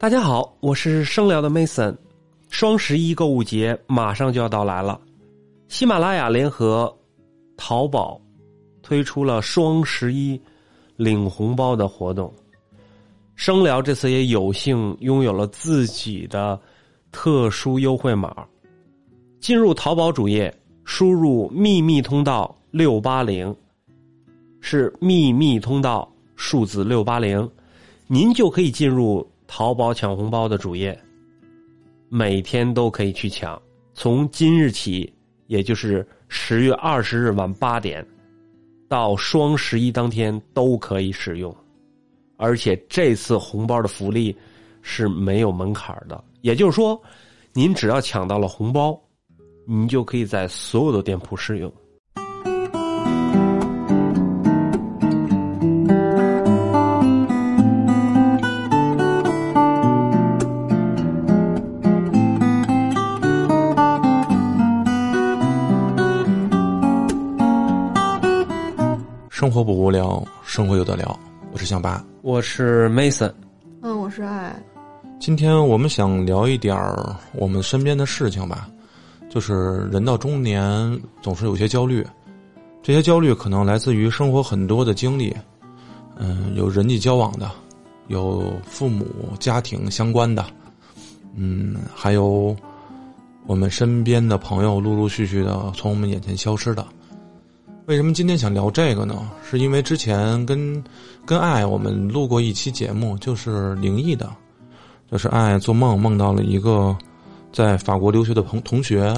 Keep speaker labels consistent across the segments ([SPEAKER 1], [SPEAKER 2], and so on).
[SPEAKER 1] 大家好，我是生聊的 Mason。双十一购物节马上就要到来了，喜马拉雅联合淘宝推出了双十一领红包的活动。生聊这次也有幸拥有了自己的特殊优惠码。进入淘宝主页，输入秘密通道六八零，是秘密通道数字六八零，您就可以进入。淘宝抢红包的主页，每天都可以去抢。从今日起，也就是十月二十日晚八点，到双十一当天都可以使用。而且这次红包的福利是没有门槛的，也就是说，您只要抢到了红包，您就可以在所有的店铺使用。
[SPEAKER 2] 生活不无聊，生活有的聊。我是向八，
[SPEAKER 1] 我是 Mason，
[SPEAKER 3] 嗯，我是爱。
[SPEAKER 2] 今天我们想聊一点儿我们身边的事情吧，就是人到中年总是有些焦虑，这些焦虑可能来自于生活很多的经历，嗯，有人际交往的，有父母家庭相关的，嗯，还有我们身边的朋友陆陆续续的从我们眼前消失的。为什么今天想聊这个呢？是因为之前跟跟爱我们录过一期节目，就是灵异的，就是爱做梦梦到了一个在法国留学的同同学，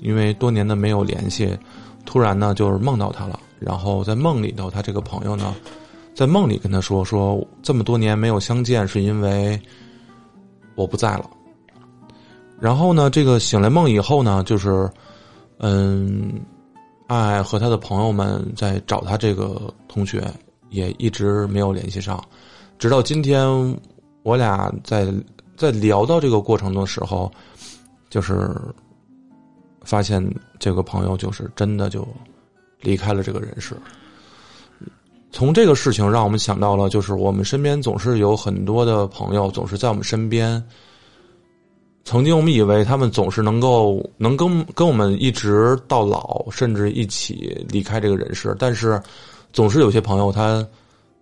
[SPEAKER 2] 因为多年的没有联系，突然呢就是梦到他了。然后在梦里头，他这个朋友呢，在梦里跟他说说这么多年没有相见，是因为我不在了。然后呢，这个醒来梦以后呢，就是嗯。爱和他的朋友们在找他这个同学，也一直没有联系上，直到今天，我俩在在聊到这个过程的时候，就是发现这个朋友就是真的就离开了这个人世。从这个事情让我们想到了，就是我们身边总是有很多的朋友，总是在我们身边。曾经我们以为他们总是能够能跟跟我们一直到老，甚至一起离开这个人世，但是总是有些朋友他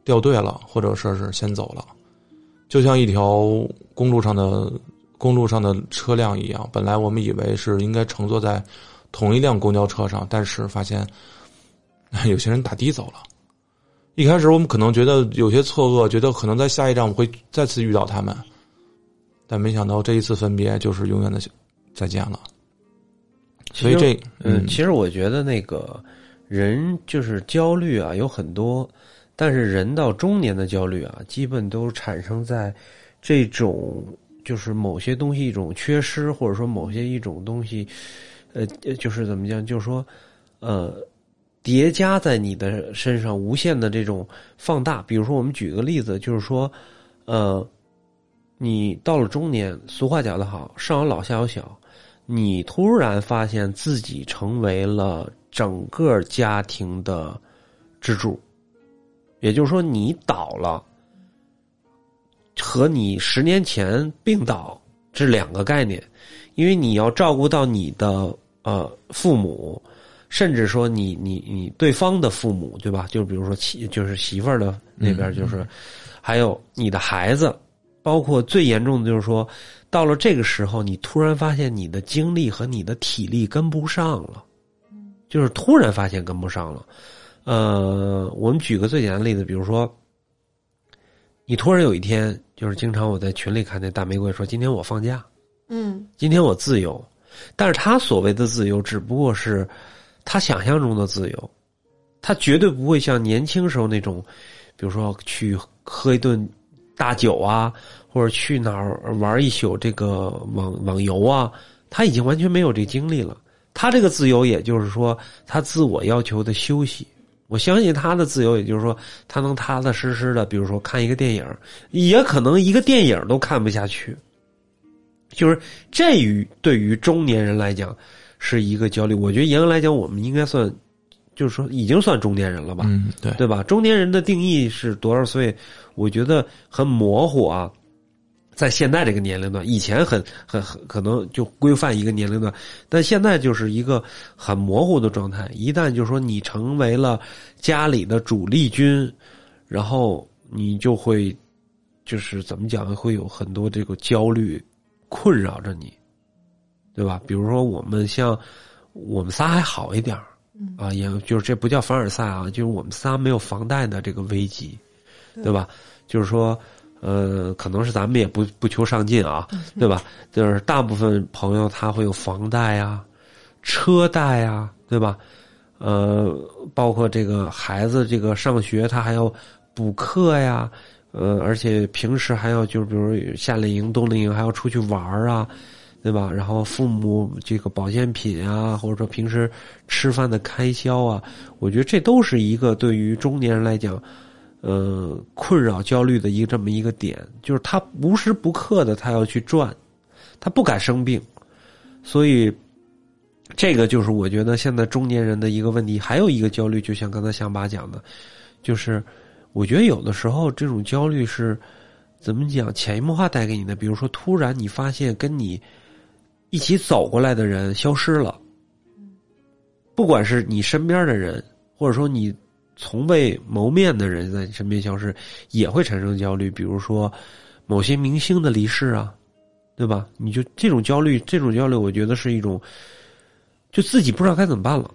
[SPEAKER 2] 掉队了，或者说是先走了，就像一条公路上的公路上的车辆一样。本来我们以为是应该乘坐在同一辆公交车上，但是发现 有些人打的走了。一开始我们可能觉得有些错愕，觉得可能在下一站我们会再次遇到他们。但没想到这一次分别就是永远的再见了。所以这
[SPEAKER 1] 嗯，其实我觉得那个人就是焦虑啊，有很多，但是人到中年的焦虑啊，基本都产生在这种就是某些东西一种缺失，或者说某些一种东西，呃，就是怎么讲，就是说呃叠加在你的身上，无限的这种放大。比如说，我们举个例子，就是说呃。你到了中年，俗话讲得好，上有老下有小，你突然发现自己成为了整个家庭的支柱，也就是说，你倒了，和你十年前病倒这两个概念，因为你要照顾到你的呃父母，甚至说你你你对方的父母，对吧？就比如说妻，就是媳妇儿的那边，就是还有你的孩子。包括最严重的就是说，到了这个时候，你突然发现你的精力和你的体力跟不上了，就是突然发现跟不上了。呃，我们举个最简单的例子，比如说，你突然有一天，就是经常我在群里看那大玫瑰说：“今天我放假，
[SPEAKER 3] 嗯，
[SPEAKER 1] 今天我自由。”但是他所谓的自由，只不过是他想象中的自由，他绝对不会像年轻时候那种，比如说去喝一顿。大酒啊，或者去哪儿玩一宿这个网网游啊，他已经完全没有这精力了。他这个自由，也就是说，他自我要求的休息。我相信他的自由，也就是说，他能踏踏实实的，比如说看一个电影，也可能一个电影都看不下去。就是这于对于中年人来讲，是一个焦虑。我觉得严格来讲，我们应该算。就是说，已经算中年人了吧？
[SPEAKER 2] 嗯，对，
[SPEAKER 1] 对吧？中年人的定义是多少岁？我觉得很模糊啊。在现在这个年龄段，以前很很很可能就规范一个年龄段，但现在就是一个很模糊的状态。一旦就是说你成为了家里的主力军，然后你就会就是怎么讲，会有很多这个焦虑困扰着你，对吧？比如说我们像我们仨还好一点儿啊，也就是这不叫凡尔赛啊，就是我们仨没有房贷的这个危机，对吧？就是说。呃，可能是咱们也不不求上进啊，对吧？就是大部分朋友他会有房贷呀、车贷呀，对吧？呃，包括这个孩子这个上学，他还要补课呀，呃，而且平时还要就是比如夏令营、冬令营还要出去玩啊，对吧？然后父母这个保健品啊，或者说平时吃饭的开销啊，我觉得这都是一个对于中年人来讲。呃，困扰、焦虑的一个这么一个点，就是他无时不刻的他要去转，他不敢生病，所以这个就是我觉得现在中年人的一个问题。还有一个焦虑，就像刚才向巴讲的，就是我觉得有的时候这种焦虑是怎么讲，潜移默化带给你的。比如说，突然你发现跟你一起走过来的人消失了，不管是你身边的人，或者说你。从未谋面的人在你身边消失，也会产生焦虑。比如说，某些明星的离世啊，对吧？你就这种焦虑，这种焦虑，我觉得是一种，就自己不知道该怎么办了。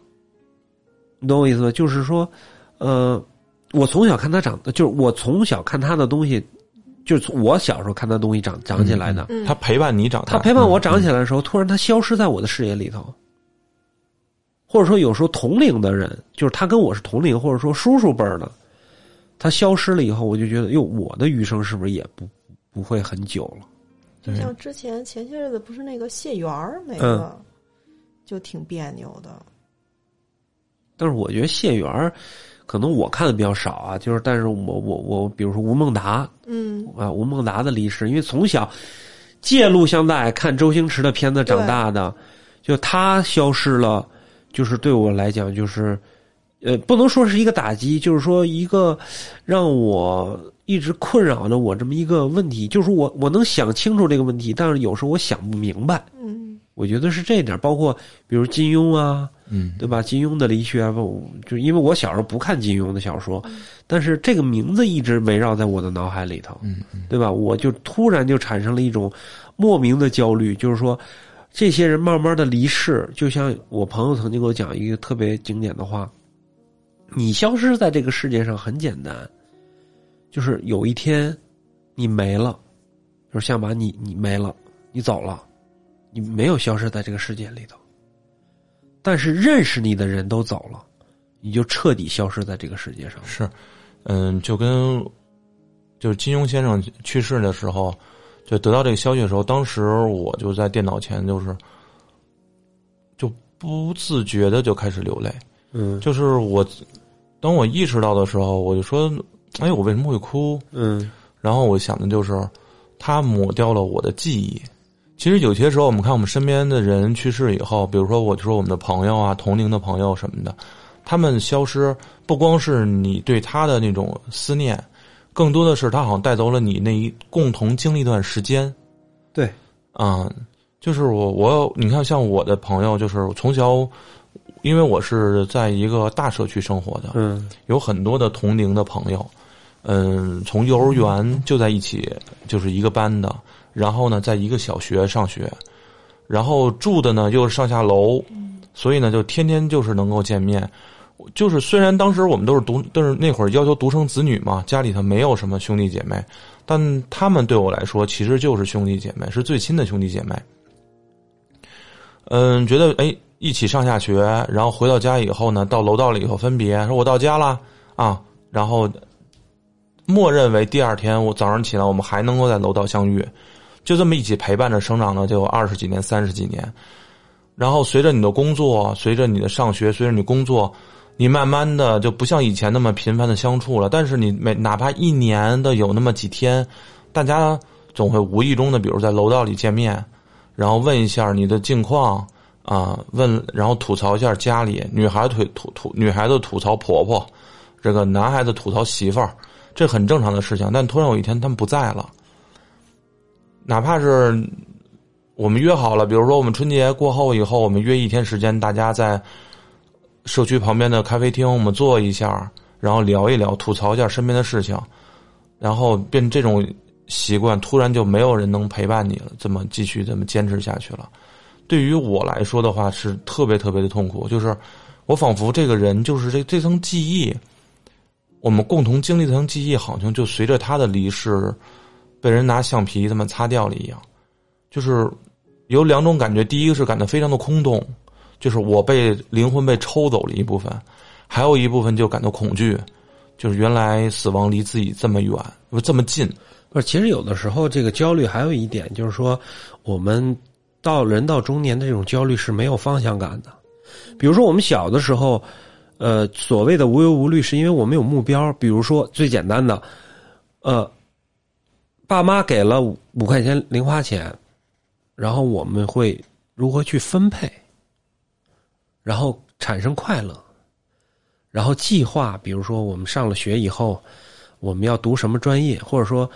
[SPEAKER 1] 你懂我意思吗？就是说，呃，我从小看他长，就是我从小看他的东西，就是从我小时候看他东西长长起来的。
[SPEAKER 2] 他陪伴你长大，
[SPEAKER 1] 他陪伴我长起来的时候，突然他消失在我的视野里头。或者说，有时候同龄的人，就是他跟我是同龄，或者说叔叔辈儿的，他消失了以后，我就觉得，哟，我的余生是不是也不不会很久了？
[SPEAKER 3] 就像之前前些日子不是那个谢元没了，就挺别扭的。
[SPEAKER 1] 但是我觉得谢元可能我看的比较少啊，就是但是我我我，比如说吴孟达，
[SPEAKER 3] 嗯
[SPEAKER 1] 啊，吴孟达的离世，因为从小借录像带看周星驰的片子长大的，就他消失了。就是对我来讲，就是，呃，不能说是一个打击，就是说一个让我一直困扰着我这么一个问题，就是我我能想清楚这个问题，但是有时候我想不明白。
[SPEAKER 3] 嗯，
[SPEAKER 1] 我觉得是这一点，包括比如金庸啊，
[SPEAKER 2] 嗯，
[SPEAKER 1] 对吧？金庸的离去啊，就因为我小时候不看金庸的小说，但是这个名字一直围绕在我的脑海里头，
[SPEAKER 2] 嗯，
[SPEAKER 1] 对吧？我就突然就产生了一种莫名的焦虑，就是说。这些人慢慢的离世，就像我朋友曾经给我讲一个特别经典的话：“你消失在这个世界上很简单，就是有一天你没了，就是像把你你没了，你走了，你没有消失在这个世界里头，但是认识你的人都走了，你就彻底消失在这个世界上。”
[SPEAKER 2] 是，嗯，就跟就是金庸先生去世的时候。就得到这个消息的时候，当时我就在电脑前，就是就不自觉的就开始流泪。
[SPEAKER 1] 嗯，
[SPEAKER 2] 就是我当我意识到的时候，我就说：“哎，我为什么会哭？”
[SPEAKER 1] 嗯，
[SPEAKER 2] 然后我想的就是，他抹掉了我的记忆。其实有些时候，我们看我们身边的人去世以后，比如说我就说我们的朋友啊、同龄的朋友什么的，他们消失，不光是你对他的那种思念。更多的是，他好像带走了你那一共同经历一段时间。
[SPEAKER 1] 对，
[SPEAKER 2] 啊，就是我我你看，像我的朋友，就是从小，因为我是在一个大社区生活的，
[SPEAKER 1] 嗯，
[SPEAKER 2] 有很多的同龄的朋友，嗯，从幼儿园就在一起，就是一个班的，然后呢，在一个小学上学，然后住的呢又是上下楼，所以呢，就天天就是能够见面。就是虽然当时我们都是独，但是那会儿要求独生子女嘛，家里头没有什么兄弟姐妹，但他们对我来说其实就是兄弟姐妹，是最亲的兄弟姐妹。嗯，觉得哎，一起上下学，然后回到家以后呢，到楼道里以后分别，说我到家了啊，然后默认为第二天我早上起来，我们还能够在楼道相遇，就这么一起陪伴着生长了就二十几年、三十几年，然后随着你的工作，随着你的上学，随着你工作。你慢慢的就不像以前那么频繁的相处了，但是你每哪怕一年的有那么几天，大家总会无意中的，比如在楼道里见面，然后问一下你的近况啊，问然后吐槽一下家里，女孩吐吐吐，女孩子吐槽婆婆，这个男孩子吐槽媳妇儿，这很正常的事情。但突然有一天他们不在了，哪怕是我们约好了，比如说我们春节过后以后，我们约一天时间，大家在社区旁边的咖啡厅，我们坐一下，然后聊一聊，吐槽一下身边的事情，然后变这种习惯，突然就没有人能陪伴你了，这么继续这么坚持下去了。对于我来说的话，是特别特别的痛苦，就是我仿佛这个人就是这这层记忆，我们共同经历这层记忆，好像就随着他的离世，被人拿橡皮这么擦掉了一样。就是有两种感觉，第一个是感到非常的空洞，就是我被灵魂被抽走了一部分；还有一部分就感到恐惧，就是原来死亡离自己这么远，不这么近。
[SPEAKER 1] 不，其实有的时候这个焦虑还有一点就是说，我们。到人到中年的这种焦虑是没有方向感的，比如说我们小的时候，呃，所谓的无忧无虑，是因为我们有目标。比如说最简单的，呃，爸妈给了五块钱零花钱，然后我们会如何去分配，然后产生快乐，然后计划，比如说我们上了学以后，我们要读什么专业，或者说。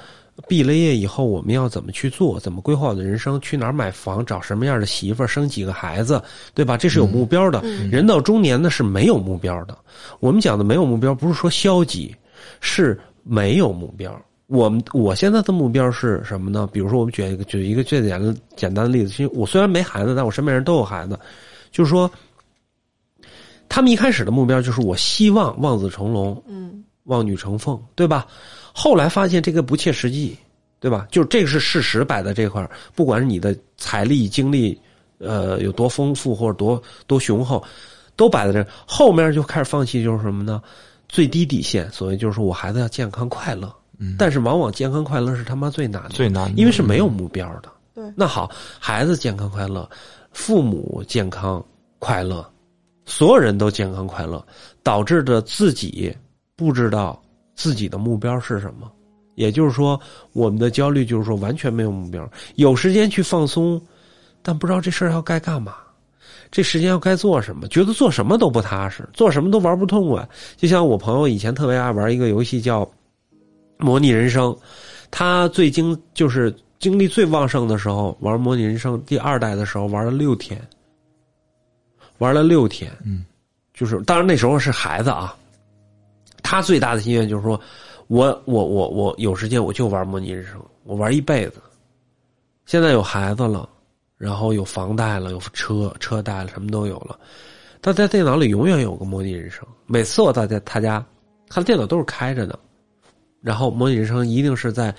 [SPEAKER 1] 毕了业以后，我们要怎么去做？怎么规划我的人生？去哪儿买房？找什么样的媳妇儿？生几个孩子？对吧？这是有目标的。人到中年呢是没有目标的。我们讲的没有目标，不是说消极，是没有目标。我们我现在的目标是什么呢？比如说，我们举一个举一个最简单简单的例子。其实我虽然没孩子，但我身边人都有孩子。就是说，他们一开始的目标就是我希望望子成龙，
[SPEAKER 3] 嗯，
[SPEAKER 1] 望女成凤，对吧？后来发现这个不切实际，对吧？就这个是事实摆在这块儿，不管是你的财力、精力，呃，有多丰富或者多多雄厚，都摆在这。后面就开始放弃，就是什么呢？最低底线，所谓就是说我孩子要健康快乐。
[SPEAKER 2] 嗯。
[SPEAKER 1] 但是往往健康快乐是他妈最难的，
[SPEAKER 2] 最难，
[SPEAKER 1] 因为是没有目标的。
[SPEAKER 3] 对。
[SPEAKER 1] 那好，孩子健康快乐，父母健康快乐，所有人都健康快乐，导致的自己不知道。自己的目标是什么？也就是说，我们的焦虑就是说完全没有目标，有时间去放松，但不知道这事儿要该干嘛，这时间要该做什么，觉得做什么都不踏实，做什么都玩不痛快。就像我朋友以前特别爱玩一个游戏叫《模拟人生》，他最精就是精力最旺盛的时候玩《模拟人生》第二代的时候玩了六天，玩了六天，
[SPEAKER 2] 嗯，
[SPEAKER 1] 就是当然那时候是孩子啊。他最大的心愿就是说，我我我我有时间我就玩模拟人生，我玩一辈子。现在有孩子了，然后有房贷了，有车车贷了，什么都有了。他在电脑里永远有个模拟人生。每次我到在他家，他的电脑都是开着的，然后模拟人生一定是在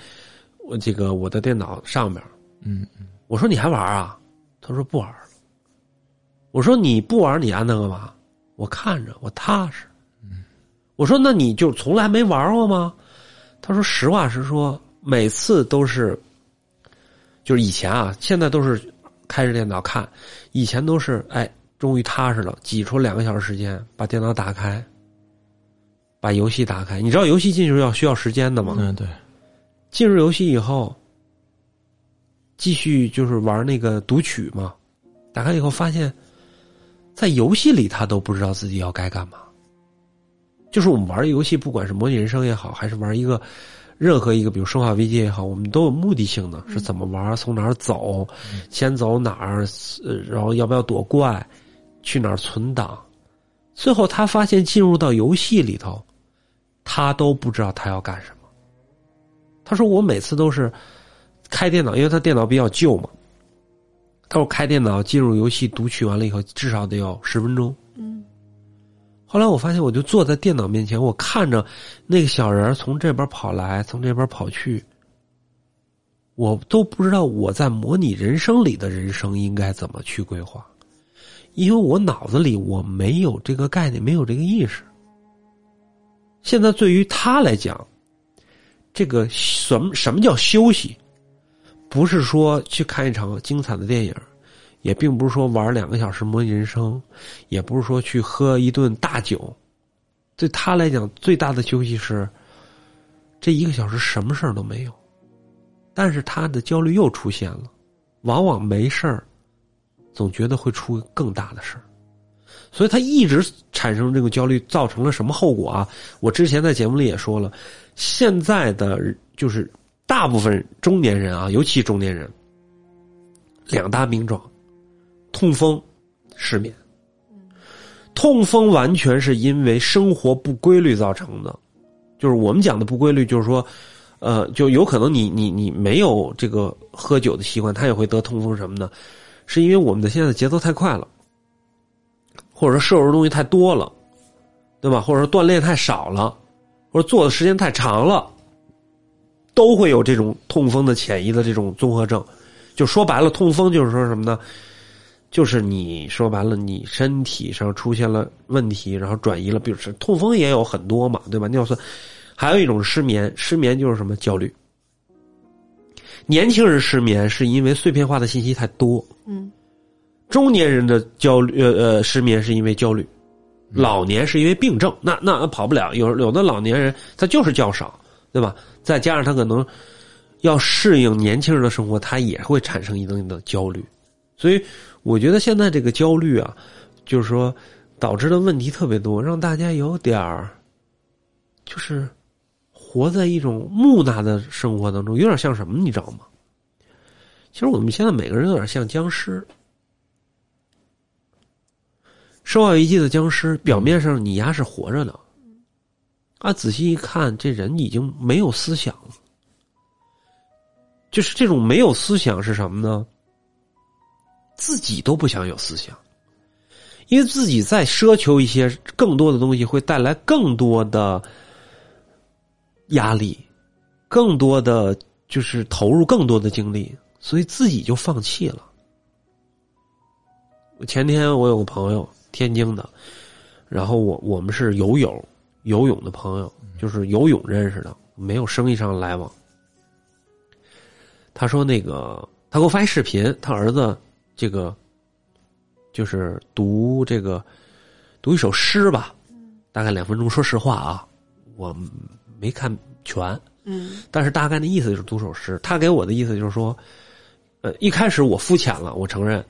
[SPEAKER 1] 我这个我的电脑上面。
[SPEAKER 2] 嗯嗯。
[SPEAKER 1] 我说你还玩啊？他说不玩。我说你不玩，你安那干嘛？我看着我踏实。我说：“那你就从来没玩过吗？”他说：“实话实说，每次都是，就是以前啊，现在都是开着电脑看，以前都是哎，终于踏实了，挤出两个小时时间把电脑打开，把游戏打开。你知道游戏进入要需要时间的吗？
[SPEAKER 2] 嗯，对。
[SPEAKER 1] 进入游戏以后，继续就是玩那个读取嘛。打开以后发现，在游戏里他都不知道自己要该干嘛。”就是我们玩游戏，不管是模拟人生也好，还是玩一个任何一个，比如生化危机也好，我们都有目的性的，是怎么玩，从哪儿走，先走哪儿，然后要不要躲怪，去哪儿存档。最后他发现进入到游戏里头，他都不知道他要干什么。他说：“我每次都是开电脑，因为他电脑比较旧嘛。他说开电脑进入游戏读取完了以后，至少得要十分钟。”嗯后来我发现，我就坐在电脑面前，我看着那个小人从这边跑来，从这边跑去，我都不知道我在模拟人生里的人生应该怎么去规划，因为我脑子里我没有这个概念，没有这个意识。现在对于他来讲，这个什么什么叫休息，不是说去看一场精彩的电影。也并不是说玩两个小时模拟人生，也不是说去喝一顿大酒，对他来讲最大的休息是这一个小时什么事儿都没有，但是他的焦虑又出现了，往往没事儿，总觉得会出更大的事儿，所以他一直产生这个焦虑，造成了什么后果啊？我之前在节目里也说了，现在的就是。大部分中年人啊，尤其中年人，两大病状：痛风、失眠。痛风完全是因为生活不规律造成的，就是我们讲的不规律，就是说，呃，就有可能你你你没有这个喝酒的习惯，他也会得痛风什么的，是因为我们的现在节奏太快了，或者说摄入的东西太多了，对吧？或者说锻炼太少了，或者做的时间太长了，都会有这种痛风的潜移的这种综合症。就说白了，痛风就是说什么呢？就是你说白了，你身体上出现了问题，然后转移了，比如是痛风也有很多嘛，对吧？尿酸，还有一种失眠，失眠就是什么焦虑。年轻人失眠是因为碎片化的信息太多，
[SPEAKER 3] 嗯，
[SPEAKER 1] 中年人的焦虑，呃呃，失眠是因为焦虑，老年是因为病症，那那跑不了。有有的老年人他就是觉少，对吧？再加上他可能要适应年轻人的生活，他也会产生一定的焦虑，所以。我觉得现在这个焦虑啊，就是说导致的问题特别多，让大家有点儿，就是活在一种木讷的生活当中，有点像什么，你知道吗？其实我们现在每个人有点像僵尸，《生化危机》的僵尸，表面上你丫是活着的，啊，仔细一看，这人已经没有思想了，就是这种没有思想是什么呢？自己都不想有思想，因为自己在奢求一些更多的东西，会带来更多的压力，更多的就是投入更多的精力，所以自己就放弃了。前天我有个朋友，天津的，然后我我们是友友游泳的朋友，就是游泳认识的，没有生意上来往。他说：“那个，他给我发一视频，他儿子。”这个就是读这个读一首诗吧，大概两分钟。说实话啊，我没看全，
[SPEAKER 3] 嗯，
[SPEAKER 1] 但是大概的意思就是读首诗。他给我的意思就是说，呃，一开始我肤浅了，我承认，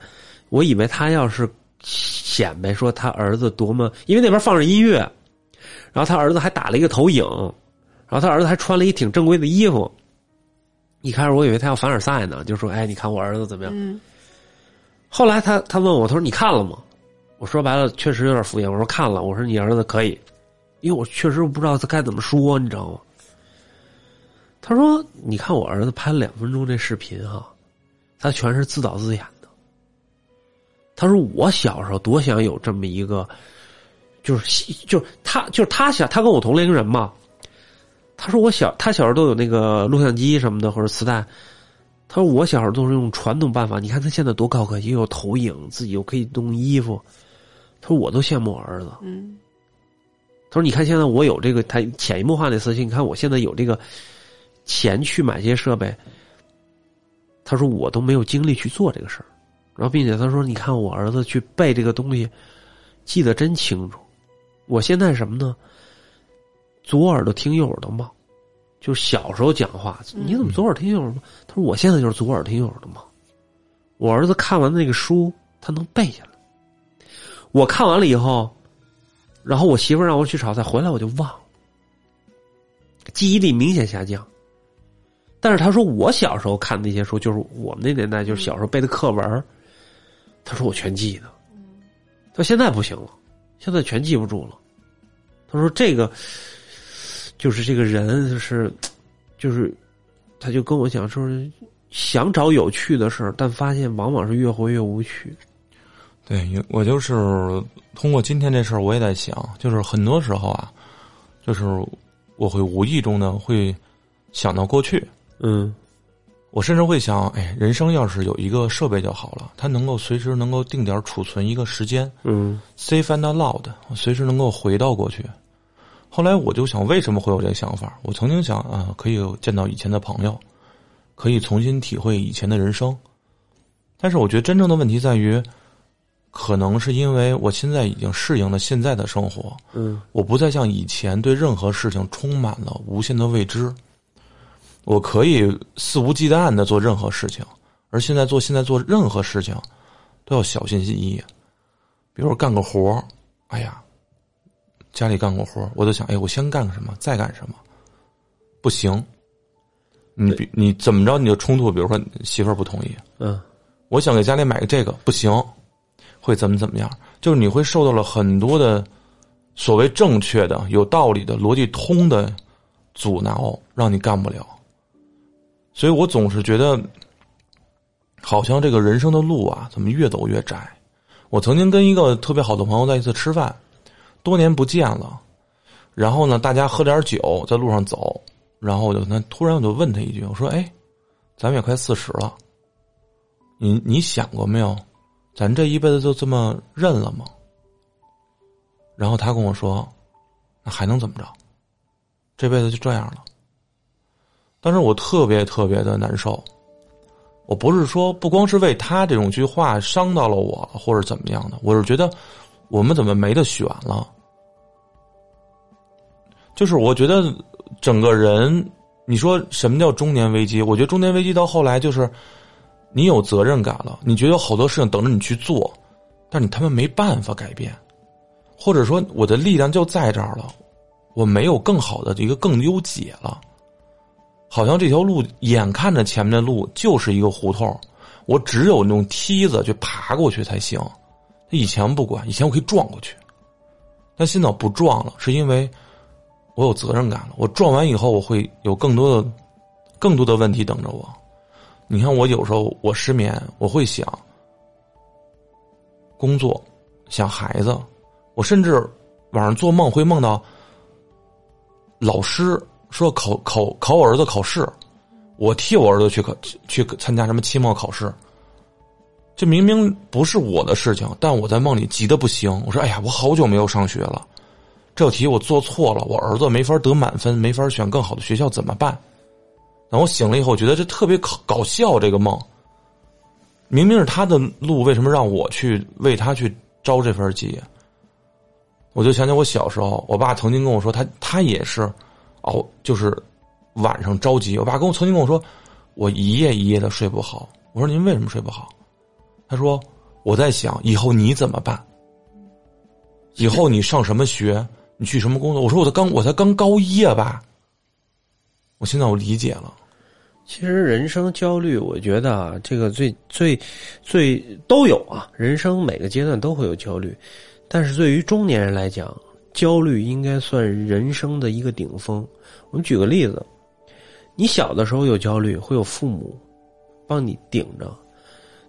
[SPEAKER 1] 我以为他要是显摆说他儿子多么，因为那边放着音乐，然后他儿子还打了一个投影，然后他儿子还穿了一挺正规的衣服。一开始我以为他要凡尔赛呢，就说：“哎，你看我儿子怎么样？”后来他他问我，他说你看了吗？我说白了，确实有点敷衍。我说看了。我说你儿子可以，因为我确实不知道他该怎么说，你知道吗？他说你看我儿子拍了两分钟这视频哈，他全是自导自演的。他说我小时候多想有这么一个，就是就是他就是他想他跟我同龄人嘛。他说我小他小时候都有那个录像机什么的或者磁带。他说：“我小时候都是用传统办法，你看他现在多高科技，又有投影，自己又可以弄衣服。”他说：“我都羡慕我儿子。”
[SPEAKER 3] 嗯。
[SPEAKER 1] 他说：“你看现在我有这个，他潜移默化的思想，你看我现在有这个钱去买这些设备。”他说：“我都没有精力去做这个事儿。”然后，并且他说：“你看我儿子去背这个东西，记得真清楚。我现在什么呢？左耳朵听右耳朵冒。”就是小时候讲话，你怎么左耳听右耳冒？他说：“我现在就是左耳听右耳朵冒。”我儿子看完那个书，他能背下来。我看完了以后，然后我媳妇让我去炒菜，回来我就忘了，记忆力明显下降。但是他说我小时候看那些书，就是我们那年代，就是小时候背的课文，他说我全记得。他现在不行了，现在全记不住了。他说这个。就是这个人，就是，就是，他就跟我讲说，想找有趣的事儿，但发现往往是越活越无趣。
[SPEAKER 2] 对，我就是通过今天这事儿，我也在想，就是很多时候啊，就是我会无意中呢会想到过去。
[SPEAKER 1] 嗯，
[SPEAKER 2] 我甚至会想，哎，人生要是有一个设备就好了，它能够随时能够定点储存一个时间。
[SPEAKER 1] 嗯
[SPEAKER 2] ，safe and loud，随时能够回到过去。后来我就想，为什么会有这个想法？我曾经想啊，可以见到以前的朋友，可以重新体会以前的人生。但是我觉得真正的问题在于，可能是因为我现在已经适应了现在的生活，
[SPEAKER 1] 嗯，
[SPEAKER 2] 我不再像以前对任何事情充满了无限的未知。我可以肆无忌惮的做任何事情，而现在做现在做任何事情都要小心翼翼。比如干个活哎呀。家里干过活我都想，哎，我先干什么，再干什么？不行，你比你怎么着你就冲突，比如说媳妇儿不同意，
[SPEAKER 1] 嗯
[SPEAKER 2] 我想给家里买个这个不行，会怎么怎么样？就是你会受到了很多的所谓正确的、有道理的、逻辑通的阻挠，让你干不了。所以我总是觉得，好像这个人生的路啊，怎么越走越窄？我曾经跟一个特别好的朋友在一次吃饭，多年不见了，然后呢，大家喝点酒，在路上走，然后我就那突然我就问他一句，我说：“哎，咱们也快四十了。”你你想过没有，咱这一辈子就这么认了吗？然后他跟我说：“那还能怎么着？这辈子就这样了。”当时我特别特别的难受。我不是说不光是为他这种句话伤到了我，或者怎么样的，我是觉得我们怎么没得选了？就是我觉得整个人，你说什么叫中年危机？我觉得中年危机到后来就是。你有责任感了，你觉得有好多事情等着你去做，但你他妈没办法改变，或者说我的力量就在这儿了，我没有更好的一个更优解了，好像这条路眼看着前面的路就是一个胡同，我只有用梯子去爬过去才行。以前不管，以前我可以撞过去，但现在不撞了，是因为我有责任感了。我撞完以后，我会有更多的、更多的问题等着我。你看，我有时候我失眠，我会想工作，想孩子，我甚至晚上做梦会梦到老师说考考考我儿子考试，我替我儿子去考去参加什么期末考试，这明明不是我的事情，但我在梦里急得不行。我说：“哎呀，我好久没有上学了，这题我做错了，我儿子没法得满分，没法选更好的学校，怎么办？”然后我醒了以后，我觉得这特别搞搞笑。这个梦，明明是他的路，为什么让我去为他去着这份急？我就想起我小时候，我爸曾经跟我说，他他也是，哦，就是晚上着急。我爸跟我曾经跟我说，我一夜一夜的睡不好。我说您为什么睡不好？他说我在想以后你怎么办？以后你上什么学？你去什么工作？我说我才刚我才刚高一啊，爸。我现在我理解了。
[SPEAKER 1] 其实人生焦虑，我觉得啊，这个最最最都有啊，人生每个阶段都会有焦虑，但是对于中年人来讲，焦虑应该算人生的一个顶峰。我们举个例子，你小的时候有焦虑，会有父母帮你顶着；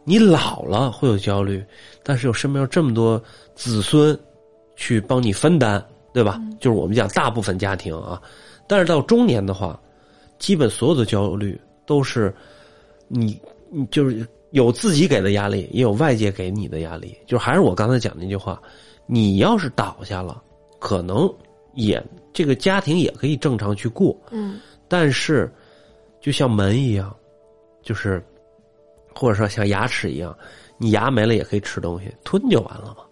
[SPEAKER 1] 你老了会有焦虑，但是有身边有这么多子孙去帮你分担，对吧？就是我们讲大部分家庭啊，但是到中年的话。基本所有的焦虑都是你，你就是有自己给的压力，也有外界给你的压力。就还是我刚才讲那句话，你要是倒下了，可能也这个家庭也可以正常去过。
[SPEAKER 3] 嗯，
[SPEAKER 1] 但是就像门一样，就是或者说像牙齿一样，你牙没了也可以吃东西，吞就完了嘛，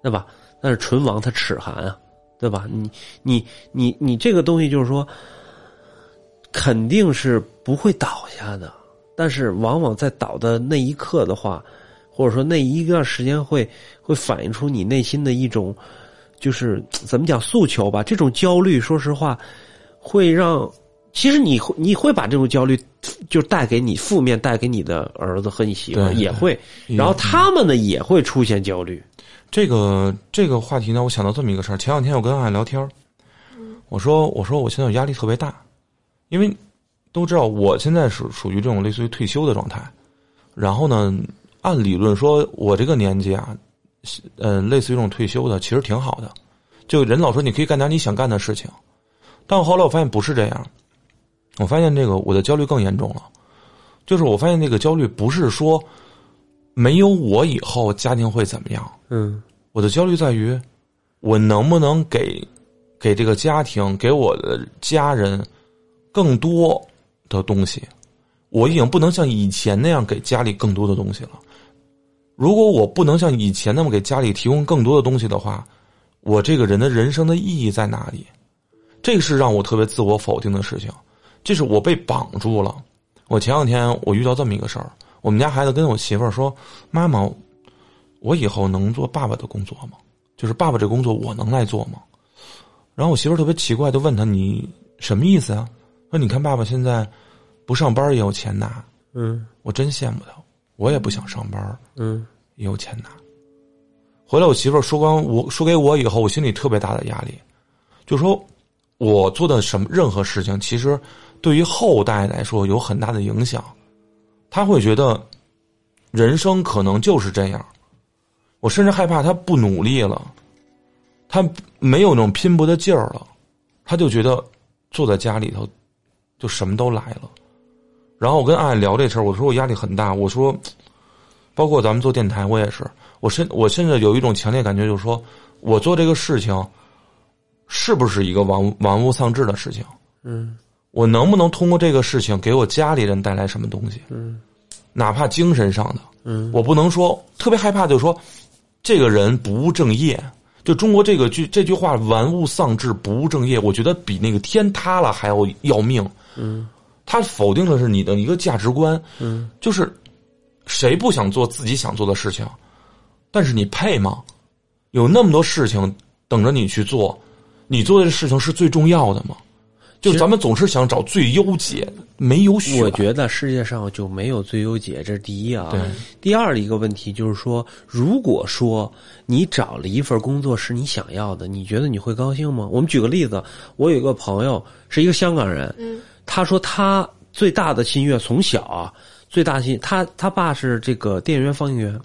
[SPEAKER 1] 对吧？但是唇亡它齿寒啊，对吧？你你你你这个东西就是说。肯定是不会倒下的，但是往往在倒的那一刻的话，或者说那一段时间会会反映出你内心的一种，就是怎么讲诉求吧。这种焦虑，说实话，会让其实你会你会把这种焦虑就带给你负面，带给你的儿子和你媳妇也会，然后他们呢也会出现焦虑。
[SPEAKER 2] 这个这个话题呢，我想到这么一个事儿。前两天我跟俺聊天我说我说我现在压力特别大。因为都知道我现在是属于这种类似于退休的状态，然后呢，按理论说，我这个年纪啊，嗯，类似于这种退休的，其实挺好的。就人老说你可以干点你想干的事情，但后来我发现不是这样。我发现这个我的焦虑更严重了，就是我发现那个焦虑不是说没有我以后家庭会怎么样，
[SPEAKER 1] 嗯，
[SPEAKER 2] 我的焦虑在于我能不能给给这个家庭给我的家人。更多的东西，我已经不能像以前那样给家里更多的东西了。如果我不能像以前那么给家里提供更多的东西的话，我这个人的人生的意义在哪里？这个是让我特别自我否定的事情。这是我被绑住了。我前两天我遇到这么一个事儿，我们家孩子跟我媳妇儿说：“妈妈，我以后能做爸爸的工作吗？就是爸爸这工作我能来做吗？”然后我媳妇儿特别奇怪的问他：“你什么意思啊？”说你看，爸爸现在不上班也有钱拿，
[SPEAKER 1] 嗯
[SPEAKER 2] 我真羡慕他。我也不想上班，
[SPEAKER 1] 嗯
[SPEAKER 2] 也有钱拿。回来我媳妇儿说光我说给我以后，我心里特别大的压力，就说我做的什么任何事情，其实对于后代来说有很大的影响。他会觉得人生可能就是这样。我甚至害怕他不努力了，他没有那种拼搏的劲儿了，他就觉得坐在家里头就什么都来了。然后我跟爱聊这事儿，我说我压力很大，我说，包括咱们做电台，我也是，我甚我甚至有一种强烈感觉，就是说我做这个事情是不是一个玩玩物丧志的事情？
[SPEAKER 1] 嗯
[SPEAKER 2] 我能不能通过这个事情给我家里人带来什么东西？
[SPEAKER 1] 嗯
[SPEAKER 2] 哪怕精神上的，
[SPEAKER 1] 嗯
[SPEAKER 2] 我不能说特别害怕，就是说这个人不务正业。就中国这个句这句话“玩物丧志，不务正业”，我觉得比那个天塌了还要要命。
[SPEAKER 1] 嗯
[SPEAKER 2] 他否定的是你的一个价值观，
[SPEAKER 1] 嗯
[SPEAKER 2] 就是谁不想做自己想做的事情，但是你配吗？有那么多事情等着你去做，你做的事情是最重要的吗？就咱们总是想找最优解，没有选。
[SPEAKER 1] 我觉得世界上就没有最优解，这是第一啊。第二的一个问题就是说，如果说你找了一份工作是你想要的，你觉得你会高兴吗？我们举个例子，我有一个朋友是一个香港人，
[SPEAKER 3] 嗯
[SPEAKER 1] 他说他最大的心愿从小啊，最大心他他爸是这个电影院放映员，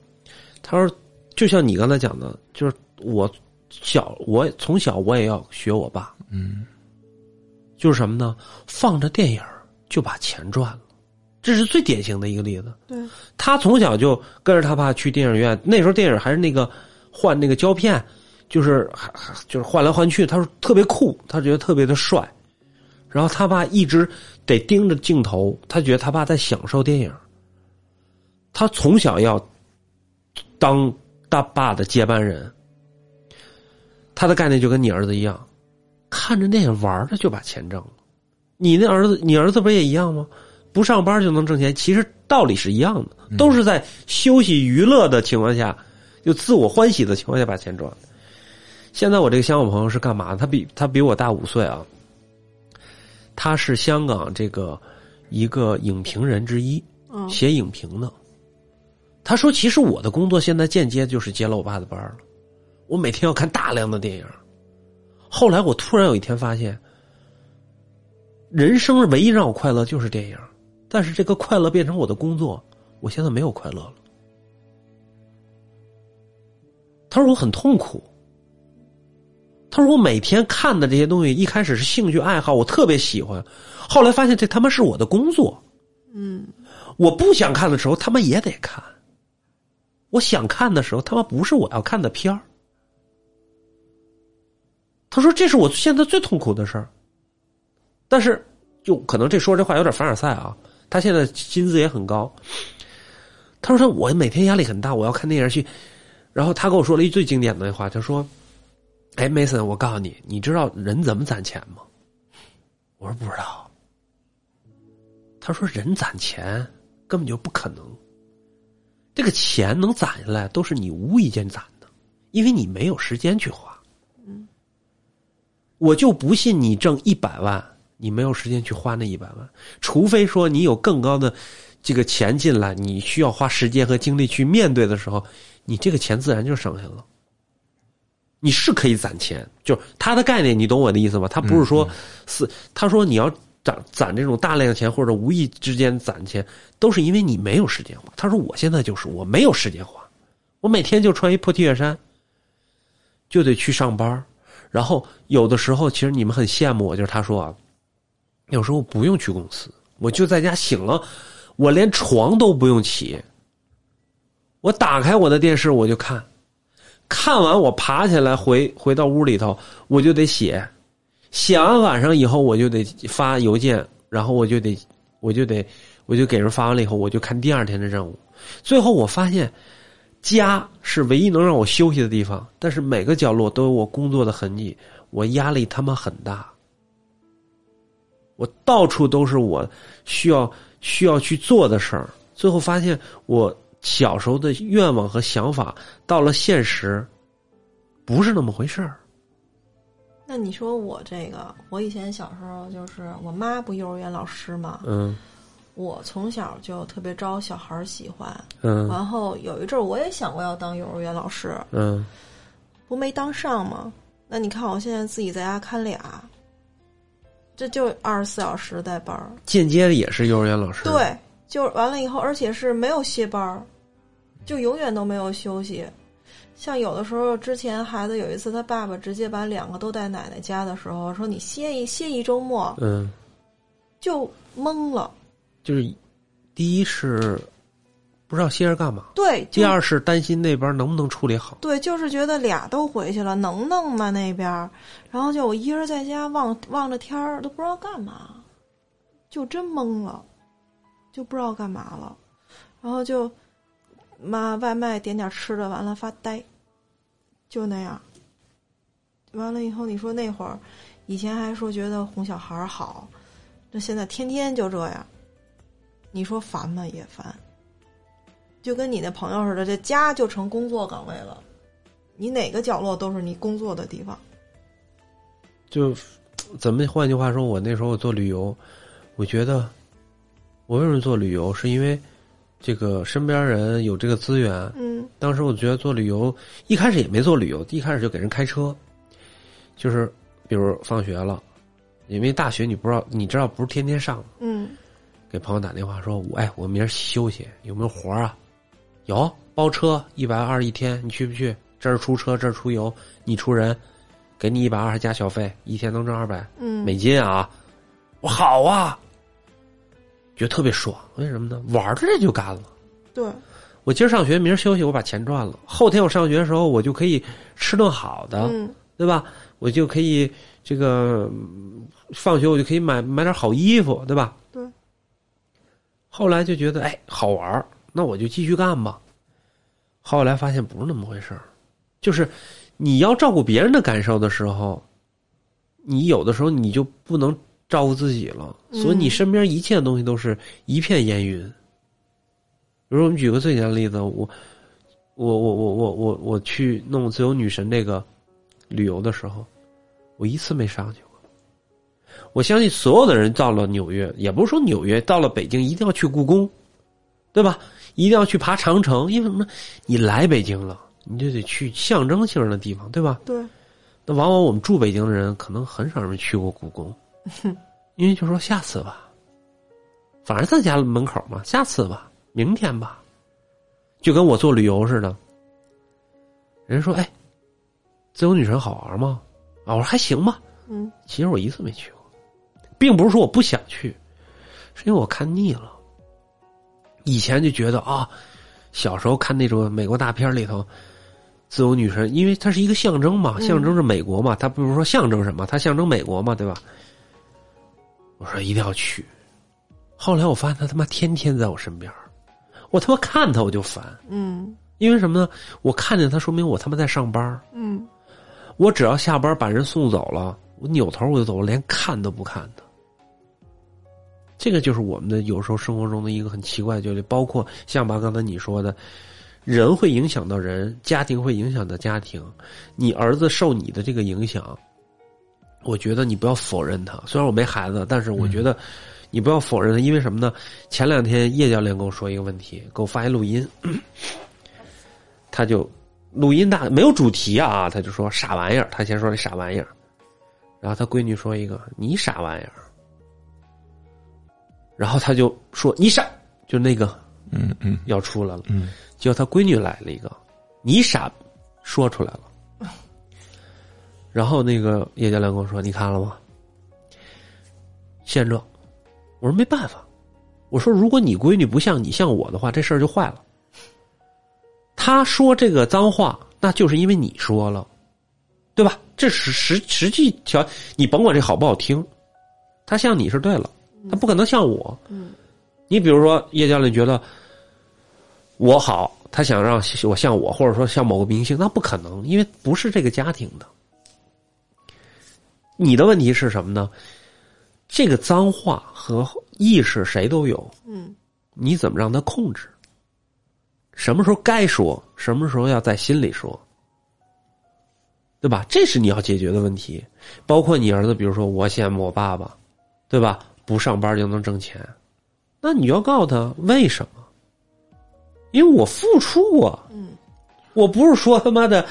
[SPEAKER 1] 他说就像你刚才讲的，就是我小我从小我也要学我爸，
[SPEAKER 2] 嗯
[SPEAKER 1] 就是什么呢？放着电影就把钱赚了，这是最典型的一个例子。
[SPEAKER 3] 对，
[SPEAKER 1] 他从小就跟着他爸去电影院，那时候电影还是那个换那个胶片，就是还还就是换来换去，他说特别酷，他觉得特别的帅。然后他爸一直得盯着镜头，他觉得他爸在享受电影。他从小要当他爸的接班人，他的概念就跟你儿子一样，看着电影玩着就把钱挣了。你那儿子，你儿子不也一样吗？不上班就能挣钱，其实道理是一样的，都是在休息娱乐的情况下，就自我欢喜的情况下把钱赚。现在我这个香港朋友是干嘛？他比他比我大五岁啊，他是香港这个一个影评人之一，
[SPEAKER 3] 嗯
[SPEAKER 1] 写影评的。他说：“其实我的工作现在间接就是接了我爸的班儿了，我每天要看大量的电影。后来我突然有一天发现，人生唯一让我快乐就是电影，但是这个快乐变成我的工作，我现在没有快乐了。”他说：“我很痛苦。”他说：“我每天看的这些东西，一开始是兴趣爱好，我特别喜欢，后来发现这他妈是我的工作。
[SPEAKER 3] 嗯
[SPEAKER 1] 我不想看的时候，他妈也得看。我想看的时候，他妈不是我要看的片儿。他说：“这是我现在最痛苦的事儿。”但是，就可能这说这话有点凡尔赛啊。他现在薪资也很高。他说：“他我每天压力很大，我要看电影去。”然后他跟我说了一句最经典的话，他说：“哎，Mason，我告诉你，你知道人怎么攒钱吗？”我说：“不知道。”他说：“人攒钱根本就不可能，这个钱能攒下来都是你无意间攒的，因为你没有时间去花。我就不信你挣一百万，你没有时间去花那一百万，除非说你有更高的这个钱进来，你需要花时间和精力去面对的时候，你这个钱自然就省下了。你是可以攒钱，就是他的概念，你懂我的意思吗？他不是说是，他说你要攒攒这种大量钱或者无意之间攒钱，都是因为你没有时间花。他说我现在就是我没有时间花，我每天就穿一破 T 恤衫，就得去上班然后有的时候，其实你们很羡慕我，就是他说啊，有时候不用去公司，我就在家醒了，我连床都不用起，我打开我的电视我就看，看完我爬起来回回到屋里头，我就得写，写完晚上以后我就得发邮件，然后我就得我就得我就给人发完了以后，我就看第二天的任务，最后我发现。家是唯一能让我休息的地方，但是每个角落都有我工作的痕迹，我压力他妈很大。我到处都是我需要需要去做的事儿，最后发现我小时候的愿望和想法到了现实，不是那么回事儿。
[SPEAKER 3] 那你说我这个，我以前小时候就是我妈不幼儿园老师嘛，
[SPEAKER 1] 嗯
[SPEAKER 3] 我从小就特别招小孩儿喜欢，
[SPEAKER 1] 嗯
[SPEAKER 3] 然后有一阵儿我也想过要当幼儿园老师，
[SPEAKER 1] 嗯
[SPEAKER 3] 不没当上吗？那你看我现在自己在家看俩，这就二十四小时带班儿，
[SPEAKER 1] 间接的也是幼儿园老师。，
[SPEAKER 3] 对，就完了以后，而且是没有歇班儿，就永远都没有休息。像有的时候，之前孩子有一次，他爸爸直接把两个都带奶奶家的时候，说你歇一歇一周末，
[SPEAKER 1] 嗯，
[SPEAKER 3] 就懵了。
[SPEAKER 1] 就是第一是不知道歇着干嘛，
[SPEAKER 3] 对，
[SPEAKER 1] 第二是担心那边能不能处理好。
[SPEAKER 3] 对，就是觉得俩都回去了，能弄吗那边？然后就我一人在家望望着天儿，都不知道干嘛，就真懵了，就不知道干嘛了。然后就妈外卖点点吃的，完了发呆，就那样。完了以后，你说那会儿，以前还说觉得哄小孩好，那现在天天就这样，你说烦吗？也烦。就跟你那朋友似的，这家就成工作岗位了，你哪个角落都是你工作的地方。
[SPEAKER 1] 就怎么换句话说，我那时候做旅游，我觉得我为什么做旅游，是因为这个身边人有这个资源。
[SPEAKER 3] 嗯
[SPEAKER 1] 当时我觉得做旅游，一开始也没做旅游，一开始就给人开车，就是比如放学了，因为大学你不知道，你知道不是天天上，
[SPEAKER 3] 嗯
[SPEAKER 1] 给朋友打电话说，我哎，我明儿休息，有没有活儿啊？有，包车一百二一天，你去不去？这儿出车，这儿出油，你出人，给你一百二还加小费，一天能挣二百
[SPEAKER 3] 嗯，
[SPEAKER 1] 美金啊！我好啊，觉得特别爽，为什么呢？玩着这就干了。
[SPEAKER 3] 对，
[SPEAKER 1] 我今儿上学，明儿休息，我把钱赚了。后天我上学的时候，我就可以吃顿好的，
[SPEAKER 3] 嗯
[SPEAKER 1] 对吧？我就可以这个嗯放学我就可以买买点好衣服，对吧？
[SPEAKER 3] 对。
[SPEAKER 1] 后来就觉得哎好玩儿那我就继续干吧。后来发现不是那么回事儿，就是你要照顾别人的感受的时候，你有的时候你就不能照顾自己了，所以你
[SPEAKER 3] 嗯
[SPEAKER 1] 身边一切东西都是一片烟云。比如我们举个最简单的例子，我我我我我我我去弄自由女神这个旅游的时候，我一次没上去过。我相信所有的人到了纽约，也不是说纽约到了北京一定要去故宫，对吧？一定要去爬长城，因为什么呢？你来北京了，你就得去象征性的地方，对吧？
[SPEAKER 3] 对，
[SPEAKER 1] 那往往我们住北京的人，可能很少人去过故宫，因为就说下次吧，反正在家门口嘛，下次吧，明天吧，就跟我做旅游似的。人说：“哎，自由女神好玩吗？”啊，我说还行吧。
[SPEAKER 3] 嗯
[SPEAKER 1] 其实我一次没去过，并不是说我不想去，是因为我看腻了。以前就觉得啊，小时候看那种美国大片里头，自由女神，因为它是一个象征嘛，
[SPEAKER 3] 嗯
[SPEAKER 1] 象征着美国嘛，它不是说象征什么，它象征美国嘛，对吧？我说一定要去。后来我发现他他妈天天在我身边儿我他妈看他我就烦，
[SPEAKER 3] 嗯
[SPEAKER 1] 因为什么呢？我看见他，说明我他妈在上班儿
[SPEAKER 3] 嗯
[SPEAKER 1] 我只要下班把人送走了，我扭头我就走，我连看都不看他。这个就是我们的有时候生活中的一个很奇怪的决定，包括像吧刚才你说的，人会影响到人，家庭会影响到家庭，你儿子受你的这个影响，我觉得你不要否认他。虽然我没孩子，但是我觉得你不要否认他，因为什么呢？前两天叶教练跟我说一个问题，给我发一录音，他就录音大没有主题啊，他就说傻玩意儿，他先说那傻玩意儿，然后他闺女说一个你傻玩意儿，然后他就说你傻，就那个
[SPEAKER 2] 嗯嗯。
[SPEAKER 1] 要出来了，
[SPEAKER 2] 嗯。
[SPEAKER 1] 结果他闺女来了一个你傻，说出来了，然后那个叶教练跟我说你看了吗？现状，我说没办法，我说如果你闺女不像你像我的话，这事儿就坏了。他说这个脏话，那就是因为你说了，对吧？这是实实际条，你甭管这好不好听，他像你是对了，他不可能像我。
[SPEAKER 3] 嗯
[SPEAKER 1] 你比如说叶教练觉得我好，他想让我像我，或者说像某个明星，那不可能，因为不是这个家庭的。你的问题是什么呢？这个脏话和意识谁都有，
[SPEAKER 3] 嗯
[SPEAKER 1] 你怎么让他控制？什么时候该说，什么时候要在心里说，对吧？这是你要解决的问题。包括你儿子，比如说我羡慕我爸爸，对吧？不上班就能挣钱，那你要告诉他为什么？因为我付出过，
[SPEAKER 3] 嗯，
[SPEAKER 1] 我不是说他妈的，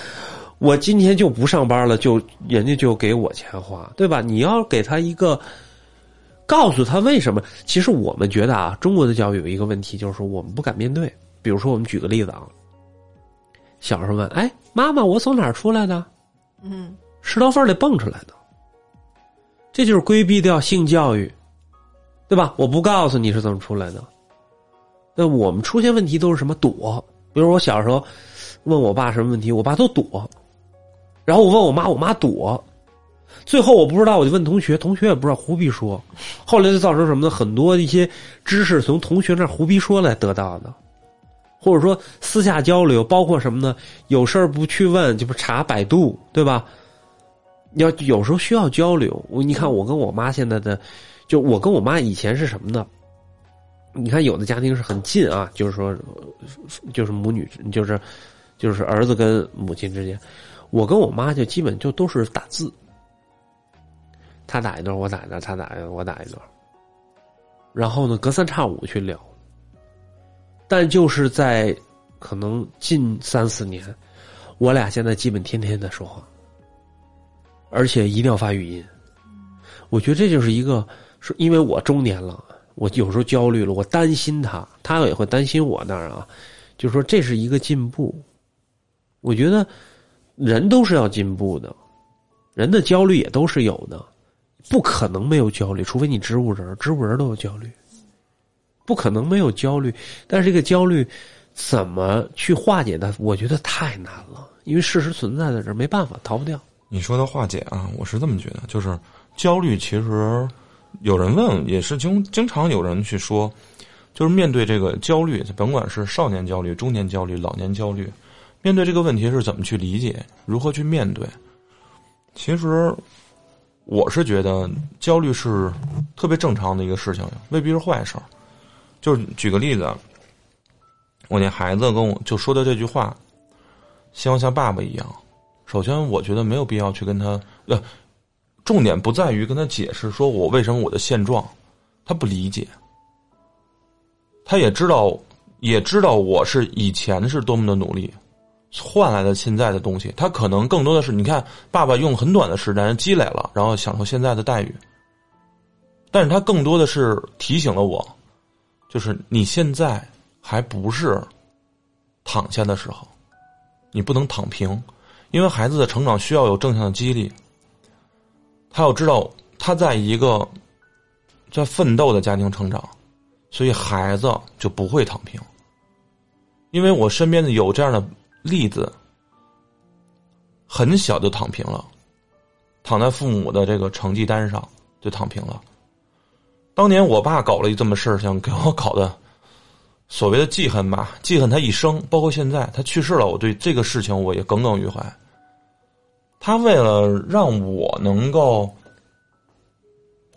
[SPEAKER 1] 我今天就不上班了，就人家就给我钱花，对吧？你要给他一个，告诉他为什么。其实我们觉得啊，中国的教育有一个问题，就是说我们不敢面对。比如说，我们举个例子啊，小时候问：“哎，妈妈，我从哪儿出来的？
[SPEAKER 3] 嗯，
[SPEAKER 1] 石头缝里蹦出来的。”这就是规避掉性教育，对吧？我不告诉你是怎么出来的。那我们出现问题都是什么躲？比如我小时候问我爸什么问题，我爸都躲。然后我问我妈，我妈躲。最后我不知道，我就问同学，同学也不知道，胡逼说。后来就造成什么呢？很多一些知识从同学那胡逼说来得到的，或者说私下交流，包括什么呢？有事儿不去问，就不查百度，对吧？要有时候需要交流。你看，我跟我妈现在的，就我跟我妈以前是什么呢？你看，有的家庭是很近啊，就是说，就是母女，就是就是儿子跟母亲之间。我跟我妈就基本就都是打字，她打一段，我打一段，她打一段，我打一段。然后呢，隔三差五去聊。但就是在可能近三四年，我俩现在基本天天在说话。而且一定要发语音，我觉得这就是一个，是因为我中年了，我有时候焦虑了，我担心他，他也会担心我那儿啊，就是说这是一个进步。我觉得人都是要进步的，人的焦虑也都是有的，不可能没有焦虑，除非你植物人，植物人都有焦虑，不可能没有焦虑。但是这个焦虑怎么去化解它？我觉得太难了，因为事实存在在这，没办法逃不掉。
[SPEAKER 2] 你说的化解啊，我是这么觉得，就是焦虑。其实有人问，也是经经常有人去说，就是面对这个焦虑，甭管是少年焦虑、中年焦虑、老年焦虑，面对这个问题是怎么去理解，如何去面对？其实我是觉得焦虑是特别正常的一个事情，未必是坏事。就举个例子，我那孩子跟我就说的这句话，希望像爸爸一样。首先，我觉得没有必要去跟他，呃，重点不在于跟他解释说我为什么我的现状，他不理解，他也知道，也知道我是以前是多么的努力换来的现在的东西，他可能更多的是你看，爸爸用很短的时间积累了，然后享受现在的待遇，但是他更多的是提醒了我，就是你现在还不是躺下的时候，你不能躺平。因为孩子的成长需要有正向的激励，他要知道他在一个在奋斗的家庭成长，所以孩子就不会躺平。因为我身边的有这样的例子，很小就躺平了，躺在父母的这个成绩单上就躺平了。当年我爸搞了一这么事儿，想给我搞的所谓的记恨吧，记恨他一生，包括现在他去世了，我对这个事情我也耿耿于怀。他为了让我能够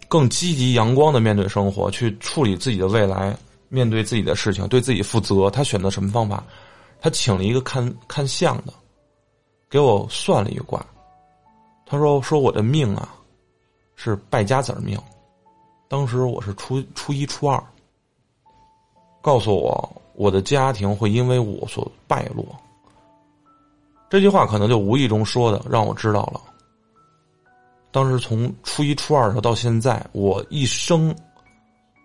[SPEAKER 2] 更积极、阳光的面对生活，去处理自己的未来，面对自己的事情，对自己负责，他选择什么方法？他请了一个看看相的，给我算了一卦。他说：“说我的命啊，是败家子命。当时我是初初一、初二，告诉我我的家庭会因为我所败落。”这句话可能就无意中说的，让我知道了。当时从初一、初二的时候到现在，我一生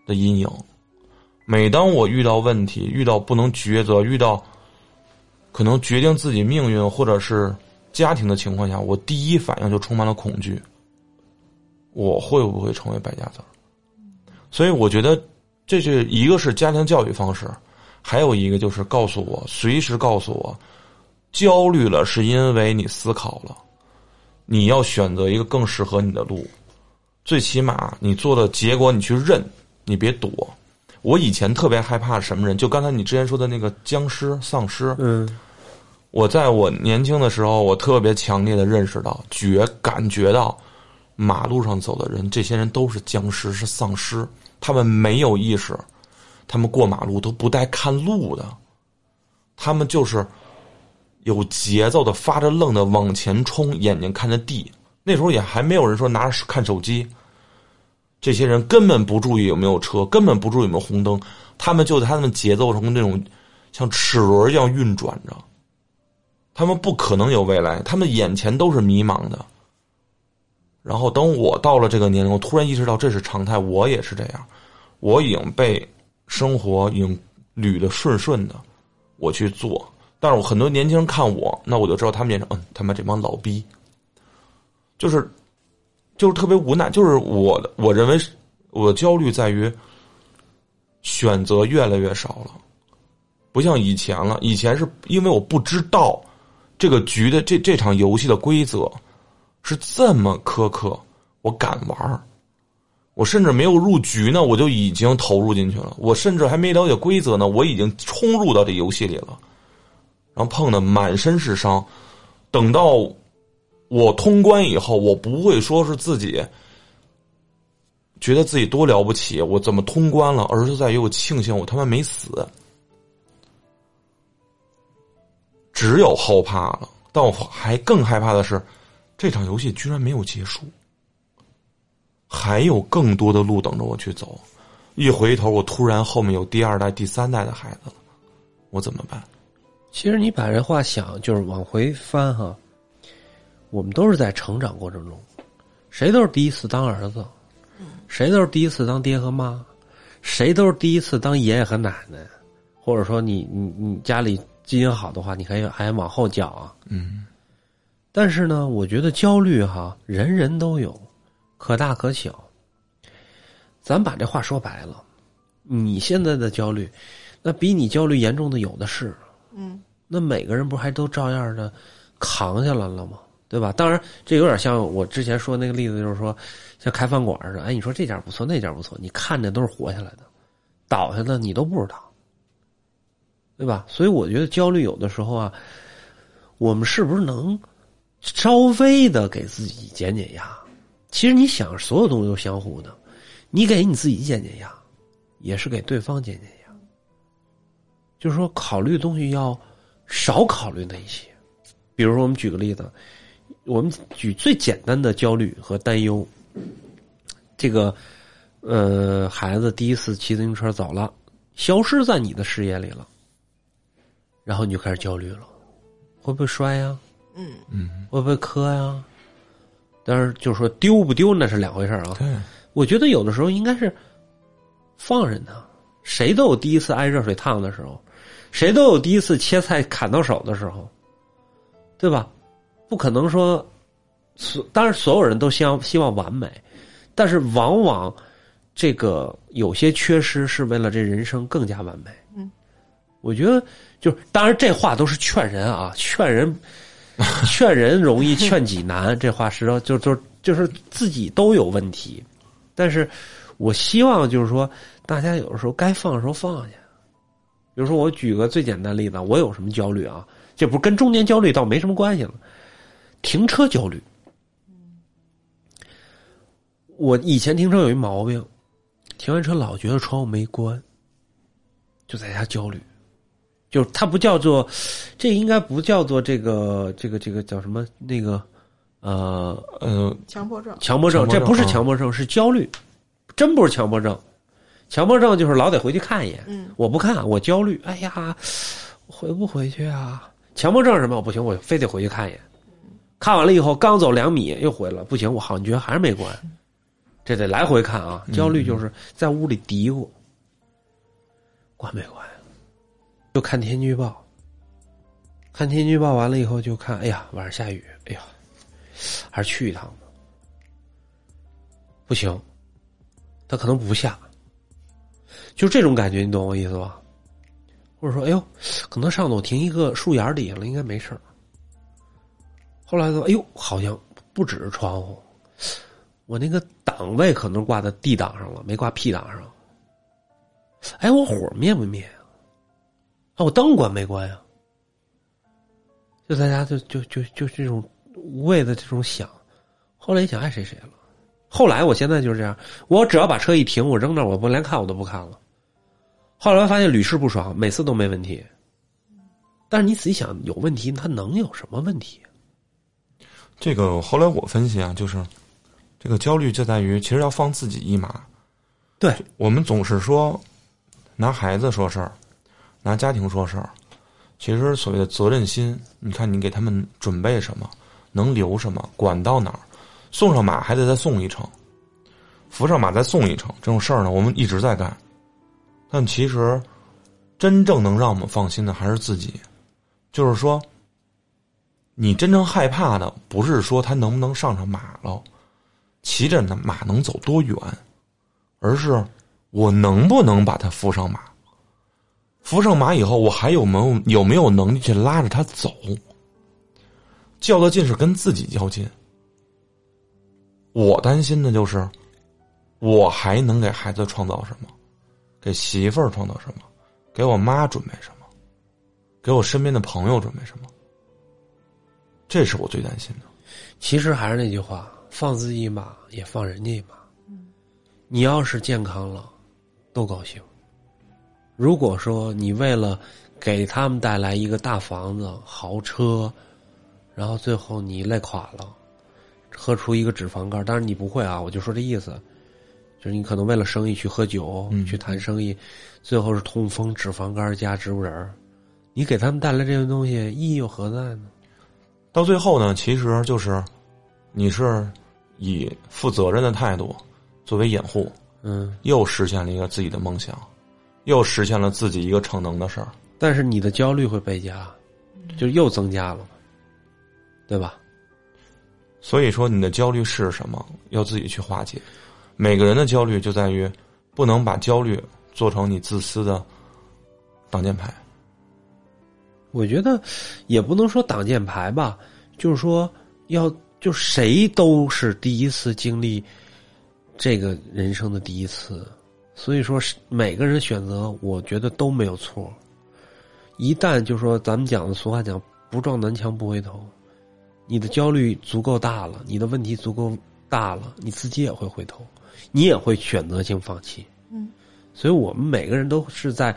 [SPEAKER 2] 的阴影。每当我遇到问题、遇到不能抉择、遇到可能决定自己命运或者是家庭的情况下，我第一反应就充满了恐惧。我会不会成为败家子儿？所以我觉得这是一个是家庭教育方式，还有一个就是告诉我，随时告诉我。焦虑了，是因为你思考了，你要选择一个更适合你的路。最起码你做的结果，你去认，你别躲。我以前特别害怕什么人？就刚才你之前说的那个僵尸、丧尸。
[SPEAKER 1] 嗯，
[SPEAKER 2] 我在我年轻的时候，我特别强烈的认识到，觉感觉到马路上走的人，这些人都是僵尸，是丧尸。他们没有意识，他们过马路都不带看路的，他们就是。有节奏的发着愣的往前冲，眼睛看着地。那时候也还没有人说拿着看手机，这些人根本不注意有没有车，根本不注意有没有红灯，他们就在他们节奏中那种像齿轮一样运转着。他们不可能有未来，他们眼前都是迷茫的。然后等我到了这个年龄，我突然意识到这是常态，我也是这样。我已经被生活已经捋的顺顺的，我去做。但是我很多年轻人看我，那我就知道他们眼中，嗯，他妈这帮老逼，就是就是特别无奈。就是我的，我认为我焦虑在于选择越来越少了，不像以前了。以前是因为我不知道这个局的这这场游戏的规则是这么苛刻，我敢玩儿。我甚至没有入局呢，我就已经投入进去了。我甚至还没了解规则呢，我已经冲入到这游戏里了，然后碰的满身是伤。等到我通关以后，我不会说是自己觉得自己多了不起，我怎么通关了，而是在于我庆幸我他妈没死。只有后怕了，但我还更害怕的是，这场游戏居然没有结束。还有更多的路等着我去走，一回头，我突然后面有第二代、第三代的孩子了，我怎么办？
[SPEAKER 1] 其实你把这话想，就是往回翻哈，我们都是在成长过程中，谁都是第一次当儿子，谁都是第一次当爹和妈，谁都是第一次当爷爷和奶奶，或者说你你你家里基因好的话，你可以还往后讲啊。
[SPEAKER 2] 嗯，
[SPEAKER 1] 但是呢，我觉得焦虑哈，人人都有。可大可小，咱把这话说白了，你现在的焦虑，那比你焦虑严重的有的是。
[SPEAKER 3] 嗯，
[SPEAKER 1] 那每个人不还都照样的扛下来了吗？对吧？当然，这有点像我之前说那个例子，就是说，像开饭馆似的，哎，你说这家不错，那家不错，你看着都是活下来的，倒下的你都不知道，对吧？所以我觉得焦虑有的时候啊，我们是不是能稍微的给自己减减压？其实你想，所有东西都相互的，你给你自己减减压，也是给对方减减压。就是说，考虑东西要少考虑那一些。比如说，我们举个例子，我们举最简单的焦虑和担忧。这个，呃，孩子第一次骑自行车走了，消失在你的视野里了，然后你就开始焦虑了，会不会摔呀？
[SPEAKER 3] 嗯
[SPEAKER 2] 嗯，
[SPEAKER 1] 会不会磕呀？但是，就是说丢不丢那是两回事啊。
[SPEAKER 2] 对，
[SPEAKER 1] 我觉得有的时候应该是放任他。谁都有第一次挨热水烫的时候，谁都有第一次切菜砍到手的时候，对吧？不可能说，所当然所有人都希望希望完美，但是往往这个有些缺失是为了这人生更加完美。
[SPEAKER 3] 嗯，
[SPEAKER 1] 我觉得就是，当然这话都是劝人啊，劝人。劝人容易，劝己难。这话实际上就就就是自己都有问题，但是我希望就是说，大家有的时候该放的时候放下。比如说，我举个最简单例子，我有什么焦虑啊？这不跟中年焦虑倒没什么关系了。停车焦虑，我以前停车有一毛病，停完车老觉得窗户没关，就在家焦虑。就它不叫做，这应该不叫做这个这个这个叫什么那个，呃
[SPEAKER 2] 呃，
[SPEAKER 3] 强迫症，
[SPEAKER 1] 强迫症，这不是强迫症，是焦虑，真不是强迫症。强迫症就是老得回去看一眼，
[SPEAKER 3] 嗯
[SPEAKER 1] 我不看，我焦虑。哎呀，回不回去啊？强迫症是什么？我不行，我非得回去看一眼。看完了以后，刚走两米又回了，不行，我好像觉得还是没关，这得来回看啊。焦虑就是在屋里嘀咕，关没关？就看天气预报，看天气预报完了以后就看，哎呀，晚上下雨，哎呀，还是去一趟吧。不行，它可能不下，就这种感觉，你懂我意思吧？或者说，哎呦，可能上头停一个树眼底下了，应该没事儿。后来说，哎呦，好像不只是窗户，我那个档位可能挂在 D 档上了，没挂 P 档上。哎，我火灭不灭？啊，我灯关没关呀？就大家就就就就这种无谓的这种想，后来一想爱谁谁了。后来我现在就是这样，我只要把车一停，我扔那儿，我不连看我都不看了。后来发现屡试不爽，每次都没问题。但是你仔细想，有问题，它能有什么问题？
[SPEAKER 2] 这个后来我分析啊，就是这个焦虑就在于，其实要放自己一马。
[SPEAKER 1] 对，
[SPEAKER 2] 我们总是说拿孩子说事儿，拿家庭说事儿。其实所谓的责任心，你看你给他们准备什么，能留什么，管到哪儿，送上马还得再送一程，扶上马再送一程，这种事儿呢，我们一直在干。但其实真正能让我们放心的还是自己，就是说，你真正害怕的不是说他能不能上上马了，骑着马能走多远，而是我能不能把他扶上马。扶上马以后，我还有没有有没有能力去拉着他走？较的劲是跟自己较劲。我担心的就是，我还能给孩子创造什么？给媳妇儿创造什么？给我妈准备什么？给我身边的朋友准备什么？这是我最担心的。
[SPEAKER 1] 其实还是那句话，放自己一马，也放人家一马。你要是健康了，都高兴。如果说你为了给他们带来一个大房子、豪车，然后最后你累垮了，喝出一个脂肪肝，当然你不会啊，我就说这意思，就是你可能为了生意去喝酒、去谈生意，最后是痛风、脂肪肝加植物人儿，你给他们带来这些东西意义又何在呢？
[SPEAKER 2] 到最后呢，其实就是你是以负责任的态度作为掩护，
[SPEAKER 1] 嗯，
[SPEAKER 2] 又实现了一个自己的梦想。又实现了自己一个逞能的事儿，
[SPEAKER 1] 但是你的焦虑会倍加，就又增加了，对吧？
[SPEAKER 2] 所以说，你的焦虑是什么？要自己去化解。每个人的焦虑就在于不能把焦虑做成你自私的挡箭牌。
[SPEAKER 1] 我觉得也不能说挡箭牌吧，就是说要就谁都是第一次经历这个人生的第一次。所以说，是每个人选择，我觉得都没有错。一旦就说咱们讲的俗话讲“不撞南墙不回头”，你的焦虑足够大了，你的问题足够大了，你自己也会回头，你也会选择性放弃。
[SPEAKER 3] 嗯，
[SPEAKER 1] 所以我们每个人都是在，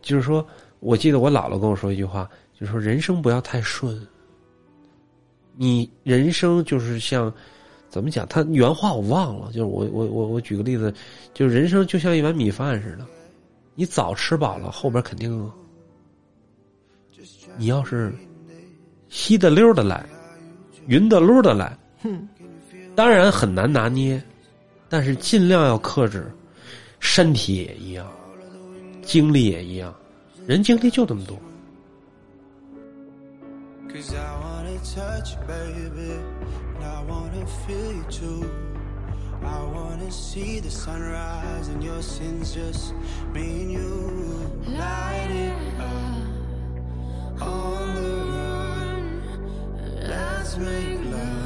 [SPEAKER 1] 就是说，我记得我姥姥跟我说一句话，就是说人生不要太顺。你人生就是像。怎么讲？他原话我忘了，就是我我我我举个例子，就是人生就像一碗米饭似的，你早吃饱了，后边肯定饿。你要是稀的溜的来，匀的溜的来，哼当然很难拿捏，但是尽量要克制。身体也一样，精力也一样，人精力就这么多。
[SPEAKER 4] I wanna feel you too. I wanna see the sunrise and your sins just me and you. Light it up on the run. Let's make love